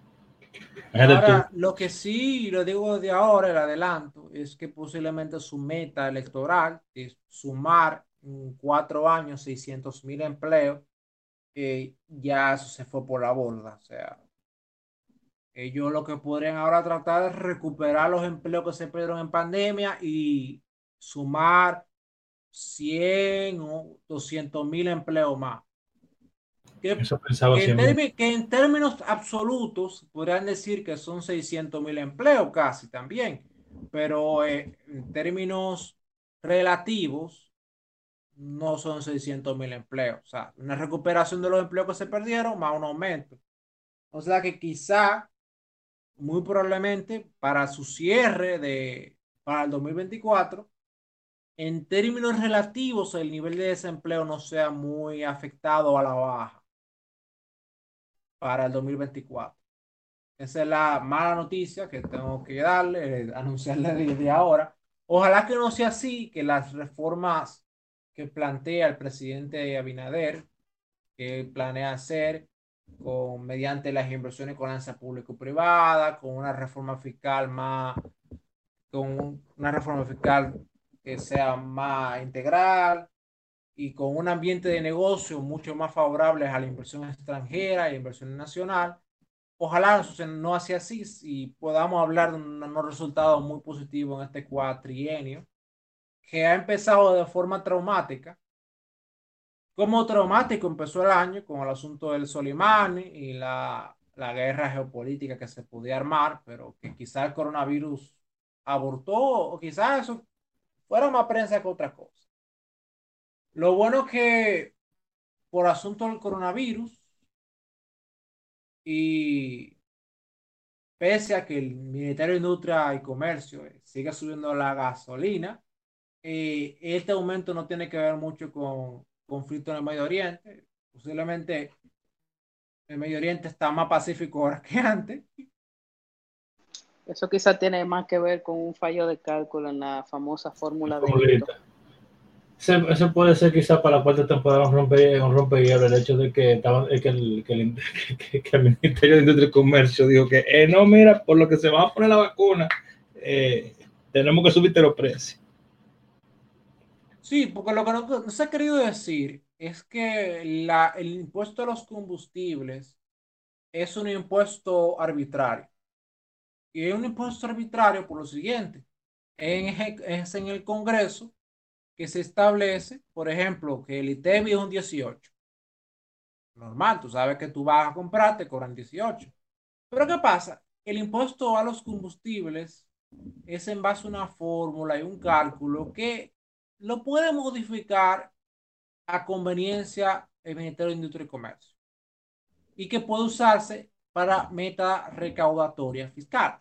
Ahora, lo que sí, lo digo de ahora, el adelanto, es que posiblemente su meta electoral es sumar en cuatro años 600 mil empleos, eh, ya eso se fue por la borda. O sea, ellos lo que podrían ahora tratar es recuperar los empleos que se perdieron en pandemia y sumar 100 o 200 mil empleos más. Que, en términos absolutos podrían decir que son 600 mil empleos casi también, pero eh, en términos relativos no son 600 mil empleos. O sea, una recuperación de los empleos que se perdieron más un aumento. O sea que quizá, muy probablemente, para su cierre de, para el 2024, en términos relativos, el nivel de desempleo no sea muy afectado a la baja para el 2024. Esa es la mala noticia que tengo que darle, eh, anunciarle desde ahora. Ojalá que no sea así, que las reformas que plantea el presidente Abinader, que planea hacer con, mediante las inversiones con alianza público-privada, con una reforma fiscal más, con una reforma fiscal que sea más integral, y con un ambiente de negocio mucho más favorable a la inversión extranjera y inversión nacional. Ojalá no sea así y podamos hablar de unos resultados muy positivos en este cuatrienio, que ha empezado de forma traumática. Como traumático empezó el año con el asunto del Solimani y la, la guerra geopolítica que se podía armar, pero que quizás el coronavirus abortó o quizás eso fuera más prensa que otra cosa. Lo bueno que por asunto del coronavirus y pese a que el Ministerio de Industria y Comercio siga subiendo la gasolina, eh, este aumento no tiene que ver mucho con conflicto en el Medio Oriente. Posiblemente el Medio Oriente está más pacífico ahora que antes. Eso quizá tiene más que ver con un fallo de cálculo en la famosa fórmula de Eso puede ser quizá para la cuarta temporada un rompe, un rompe el hecho de que, estaba, que, el, que, el, que, el, Ministerio de Industria y Comercio dijo que eh, no, mira, por lo que se va a poner la vacuna, eh, tenemos que subirte los precios. Sí, porque lo que no, se ha querido decir es que la, el impuesto a los combustibles es un impuesto arbitrario. Y es un impuesto arbitrario por lo siguiente. es en el Congreso que se establece, por ejemplo, que el ITEVI es un 18. Normal, tú sabes que tú vas a comprar, te cobran 18. Pero ¿qué pasa? El impuesto a los combustibles es en base a una fórmula y un cálculo que lo puede modificar a conveniencia el Ministerio de Industria y Comercio y que puede usarse para meta recaudatoria fiscal.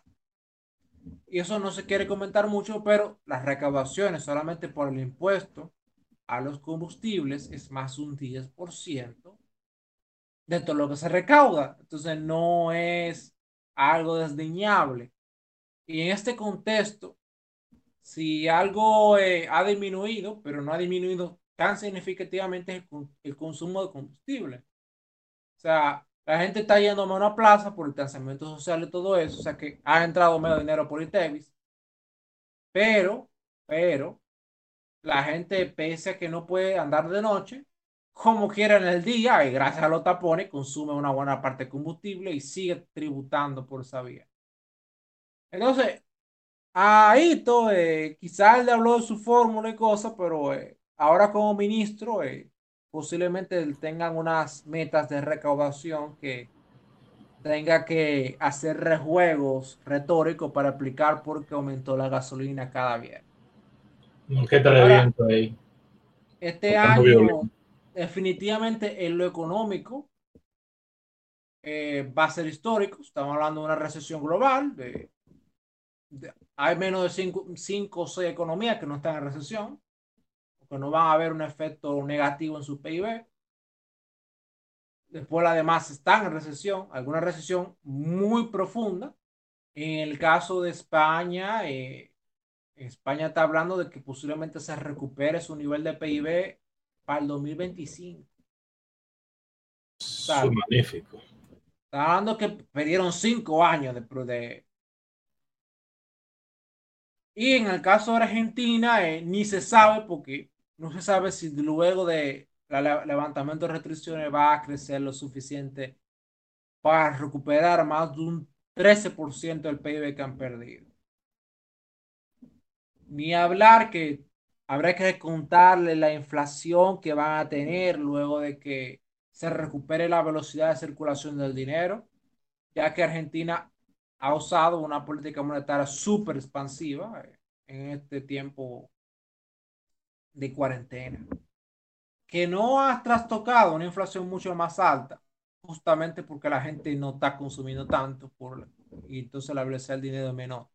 Y eso no se quiere comentar mucho, pero las recaudaciones solamente por el impuesto a los combustibles es más un 10% de todo lo que se recauda. Entonces no es algo desdeñable. Y en este contexto, si algo eh, ha disminuido, pero no ha disminuido tan significativamente el, consumo de combustible. O sea, la gente está yendo a una plaza por el distanciamiento social y todo eso, o sea que ha entrado medio dinero por ITEVIS, pero, pero, la gente, pese a que no puede andar de noche, como quiera en el día, y gracias a los tapones, consume una buena parte de combustible y sigue tributando por esa vía. Entonces, ahí todo, eh, quizás le habló de su fórmula y cosas, pero eh, ahora como ministro, eh, posiblemente tengan unas metas de recaudación que tenga que hacer rejuegos retóricos para explicar por qué aumentó la gasolina cada viernes. ¿Qué tal ahí? Este año, definitivamente en lo económico, va a ser histórico. Estamos hablando de una recesión global, de hay menos de 5 o 6 economías que no están en recesión, porque no van a haber un efecto negativo en su PIB. Después, además, están en recesión, alguna recesión muy profunda. En el caso de España, eh, España está hablando de que posiblemente se recupere su nivel de PIB para el 2025. magnífico. Está hablando que perdieron cinco años de, de, y en el caso de Argentina, eh, ni se sabe porque no se sabe si luego de levantamiento de restricciones va a crecer lo suficiente para recuperar más de un 13% del PIB que han perdido. Ni hablar que habrá que contarle la inflación que van a tener luego de que se recupere la velocidad de circulación del dinero, ya que Argentina ha usado una política monetaria súper expansiva eh, en este tiempo de cuarentena, que no ha trastocado una inflación mucho más alta, justamente porque la gente no está consumiendo tanto y entonces la velocidad del dinero es menor.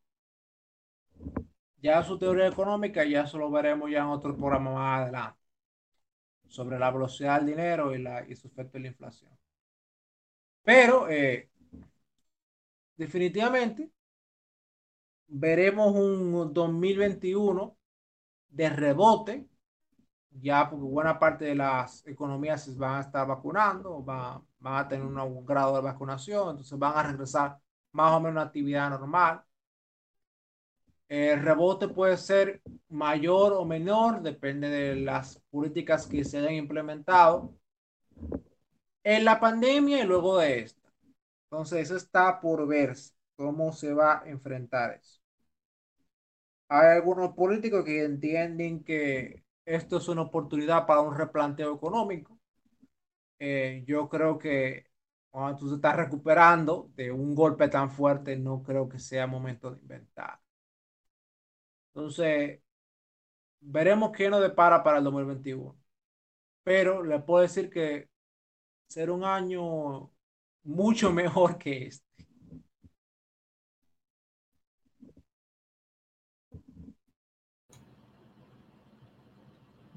Ya su teoría económica, ya eso lo veremos ya en otro programa más adelante, sobre la velocidad del dinero y, la, y su efecto en la inflación. Pero eh, definitivamente veremos un 2021 de rebote, ya porque buena parte de las economías se van a estar vacunando, van, van a tener un grado de vacunación, entonces van a regresar más o menos a una actividad normal. El rebote puede ser mayor o menor, depende de las políticas que se hayan implementado en la pandemia y luego de esta. Entonces, eso está por verse, cómo se va a enfrentar eso. Hay algunos políticos que entienden que esto es una oportunidad para un replanteo económico. Eh, yo creo que cuando tú te estás recuperando de un golpe tan fuerte, no creo que sea momento de inventar. Entonces, veremos qué nos depara para el 2021. pero le puedo decir que será un año mucho mejor que este.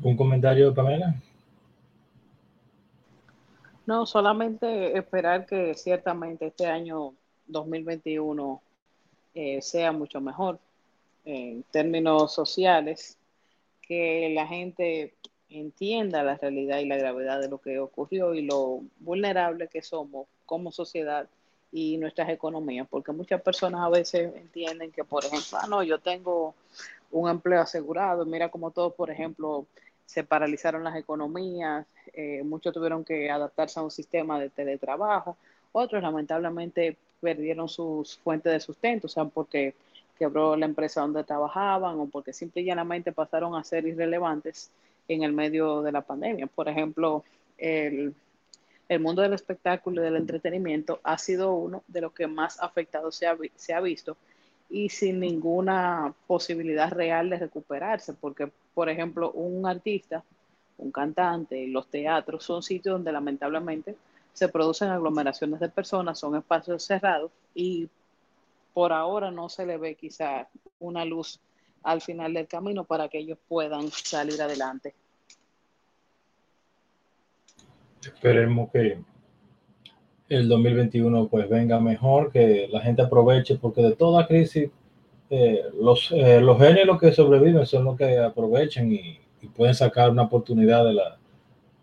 ¿Un comentario, Pamela? No, solamente esperar que ciertamente este año 2021 eh, sea mucho mejor en términos sociales, que la gente entienda la realidad y la gravedad de lo que ocurrió y lo vulnerable que somos como sociedad y nuestras economías, porque muchas personas a veces entienden que, por ejemplo, ah, no, yo tengo un empleo asegurado, mira como todos, por ejemplo, se paralizaron las economías, eh, muchos tuvieron que adaptarse a un sistema de teletrabajo, otros lamentablemente perdieron sus fuentes de sustento, o sea, porque quebró la empresa donde trabajaban o porque simple y llanamente pasaron a ser irrelevantes en el medio de la pandemia. Por ejemplo, el, el mundo del espectáculo y del entretenimiento ha sido uno de los que más afectados se ha, se ha visto y sin ninguna posibilidad real de recuperarse, porque, por ejemplo, un artista, un cantante, los teatros son sitios donde lamentablemente se producen aglomeraciones de personas, son espacios cerrados y por ahora no se le ve quizá una luz al final del camino para que ellos puedan salir adelante. Esperemos que el 2021 pues venga mejor, que la gente aproveche, porque de toda crisis eh, los, eh, los genios que sobreviven son los que aprovechan y, pueden sacar una oportunidad de la,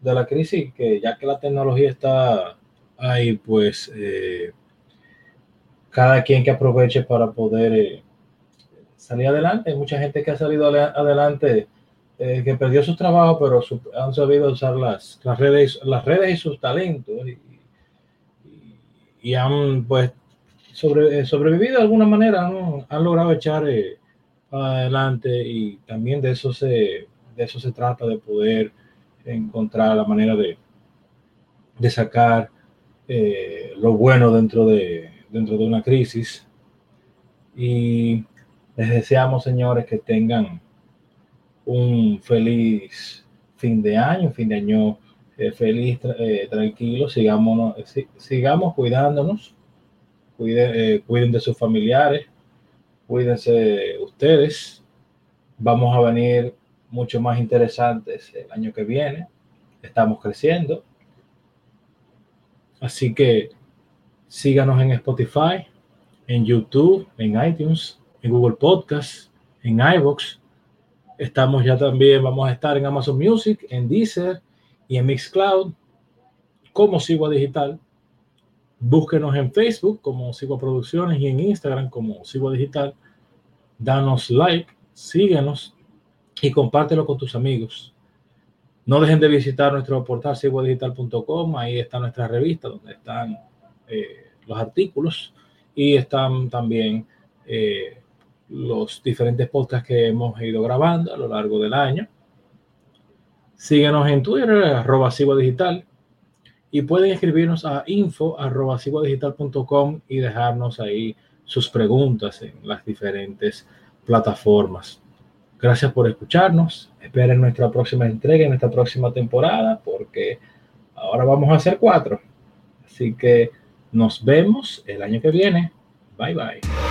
de la crisis, que ya que la tecnología está ahí, pues eh, cada quien que aproveche para poder salir adelante. Hay mucha gente que ha salido adelante, eh, que perdió su trabajo, pero han sabido usar las, las, redes, las redes y sus talentos y, han pues eh, sobrevivido de alguna manera, han logrado echar eh, adelante y también de eso, se, de eso se trata, de poder encontrar la manera de, de sacar lo bueno dentro de, dentro de una crisis. Y les deseamos, señores, que tengan un feliz fin de año, fin de año eh, feliz, eh, tranquilo, sigamos, sigamos cuidándonos, cuiden, eh, cuiden de sus familiares, cuídense ustedes, vamos a venir mucho más interesantes el año que viene, estamos creciendo, así que síganos en Spotify, en YouTube, en iTunes, en Google Podcast, en iVoox. Estamos ya también, vamos a estar en Amazon Music, en Deezer y en Mixcloud como Sigua Digital. Búsquenos en Facebook como Sigua Producciones y en Instagram como Sigua Digital. Danos like, síguenos y compártelo con tus amigos. No dejen de visitar nuestro portal siguadigital.com. Ahí está nuestra revista donde están eh, los artículos y están también eh, los diferentes podcasts que hemos ido grabando a lo largo del año. Síguenos en Twitter, arroba Digital, y pueden escribirnos a info arroba y dejarnos ahí sus preguntas en las diferentes plataformas. Gracias por escucharnos. Esperen nuestra próxima entrega, en nuestra próxima temporada, porque ahora vamos a hacer cuatro. Así que nos vemos el año que viene. Bye bye.